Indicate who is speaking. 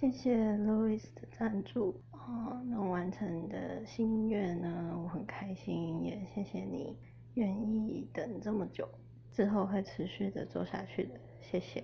Speaker 1: 谢谢 Louis 的赞助，啊，能完成的心愿呢，我很开心，也谢谢你愿意等这么久，之后会持续的做下去的，谢谢。